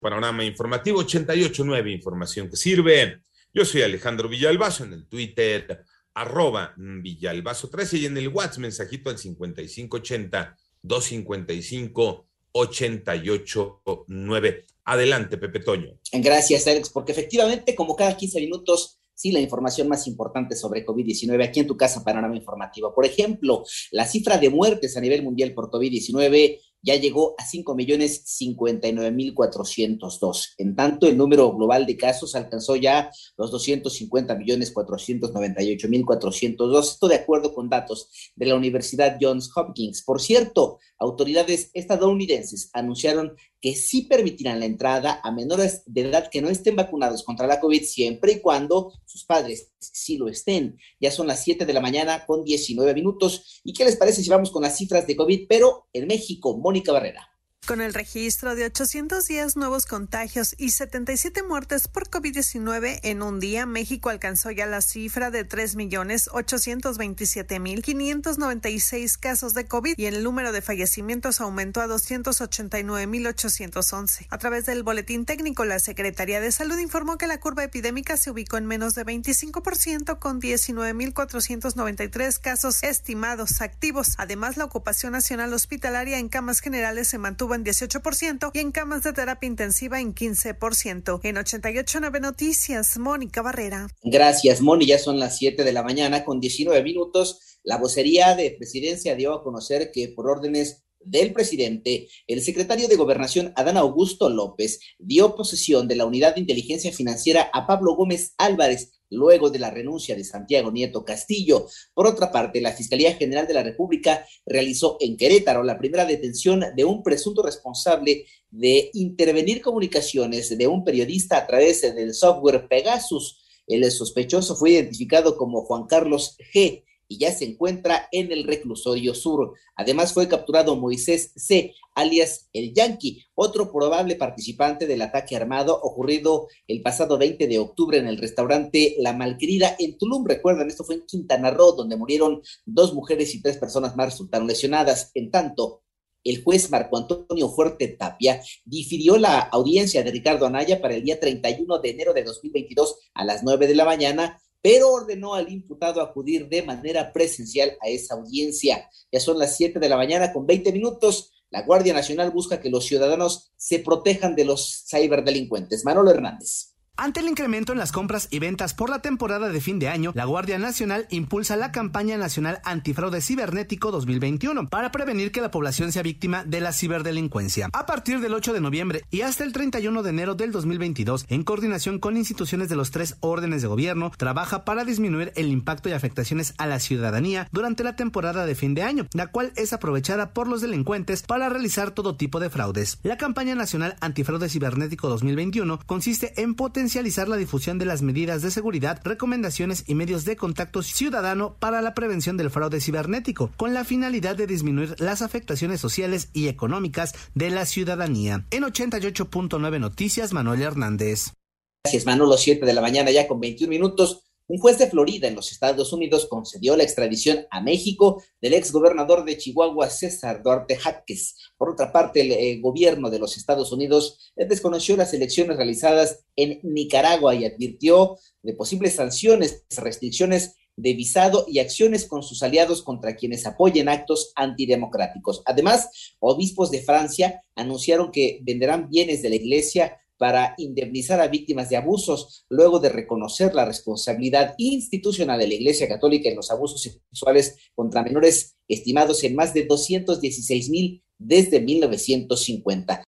Panorama Informativo 889, información que sirve. Yo soy Alejandro Villalbazo en el Twitter, arroba Villalbazo 13 y en el WhatsApp mensajito al 5580 255 889. Adelante, Pepe Toño. Gracias, Alex, porque efectivamente, como cada 15 minutos, sí, la información más importante sobre COVID-19 aquí en tu casa, Panorama Informativo. Por ejemplo, la cifra de muertes a nivel mundial por COVID-19 ya llegó a 5.059.402. En tanto, el número global de casos alcanzó ya los 250.498.402. Esto de acuerdo con datos de la Universidad Johns Hopkins. Por cierto, autoridades estadounidenses anunciaron que sí permitirán la entrada a menores de edad que no estén vacunados contra la COVID siempre y cuando sus padres sí lo estén. Ya son las 7 de la mañana con 19 minutos. ¿Y qué les parece si vamos con las cifras de COVID, pero en México? Mónica Barrera. Con el registro de 810 nuevos contagios y 77 muertes por COVID-19 en un día, México alcanzó ya la cifra de 3.827.596 casos de COVID y el número de fallecimientos aumentó a 289.811. A través del boletín técnico, la Secretaría de Salud informó que la curva epidémica se ubicó en menos de 25% con 19.493 casos estimados activos. Además, la ocupación nacional hospitalaria en camas generales se mantuvo en 18% y en camas de terapia intensiva en 15%. En 88.9 Noticias, Mónica Barrera. Gracias, Mónica. Ya son las 7 de la mañana con 19 minutos. La vocería de presidencia dio a conocer que por órdenes del presidente, el secretario de Gobernación, Adán Augusto López, dio posesión de la unidad de inteligencia financiera a Pablo Gómez Álvarez, luego de la renuncia de Santiago Nieto Castillo. Por otra parte, la Fiscalía General de la República realizó en Querétaro la primera detención de un presunto responsable de intervenir comunicaciones de un periodista a través del software Pegasus. El sospechoso fue identificado como Juan Carlos G y ya se encuentra en el reclusorio sur. Además fue capturado Moisés C., alias el Yankee, otro probable participante del ataque armado ocurrido el pasado 20 de octubre en el restaurante La Malquerida en Tulum. Recuerdan, esto fue en Quintana Roo, donde murieron dos mujeres y tres personas más resultaron lesionadas. En tanto, el juez Marco Antonio Fuerte Tapia difirió la audiencia de Ricardo Anaya para el día 31 de enero de 2022 a las 9 de la mañana pero ordenó al imputado acudir de manera presencial a esa audiencia. Ya son las 7 de la mañana con 20 minutos. La Guardia Nacional busca que los ciudadanos se protejan de los ciberdelincuentes. Manolo Hernández. Ante el incremento en las compras y ventas por la temporada de fin de año, la Guardia Nacional impulsa la campaña nacional antifraude cibernético 2021 para prevenir que la población sea víctima de la ciberdelincuencia. A partir del 8 de noviembre y hasta el 31 de enero del 2022, en coordinación con instituciones de los tres órdenes de gobierno, trabaja para disminuir el impacto y afectaciones a la ciudadanía durante la temporada de fin de año, la cual es aprovechada por los delincuentes para realizar todo tipo de fraudes. La campaña nacional antifraude cibernético 2021 consiste en potenciar la difusión de las medidas de seguridad, recomendaciones y medios de contacto ciudadano para la prevención del fraude cibernético, con la finalidad de disminuir las afectaciones sociales y económicas de la ciudadanía. En 88.9 Noticias, Manuel Hernández. Gracias, Manolo, 7 de la mañana ya con 21 minutos. Un juez de Florida en los Estados Unidos concedió la extradición a México del ex gobernador de Chihuahua, César Duarte Jaques. Por otra parte, el eh, gobierno de los Estados Unidos desconoció las elecciones realizadas en Nicaragua y advirtió de posibles sanciones, restricciones de visado y acciones con sus aliados contra quienes apoyen actos antidemocráticos. Además, obispos de Francia anunciaron que venderán bienes de la iglesia para indemnizar a víctimas de abusos, luego de reconocer la responsabilidad institucional de la Iglesia Católica en los abusos sexuales contra menores estimados en más de 216 mil desde 1950.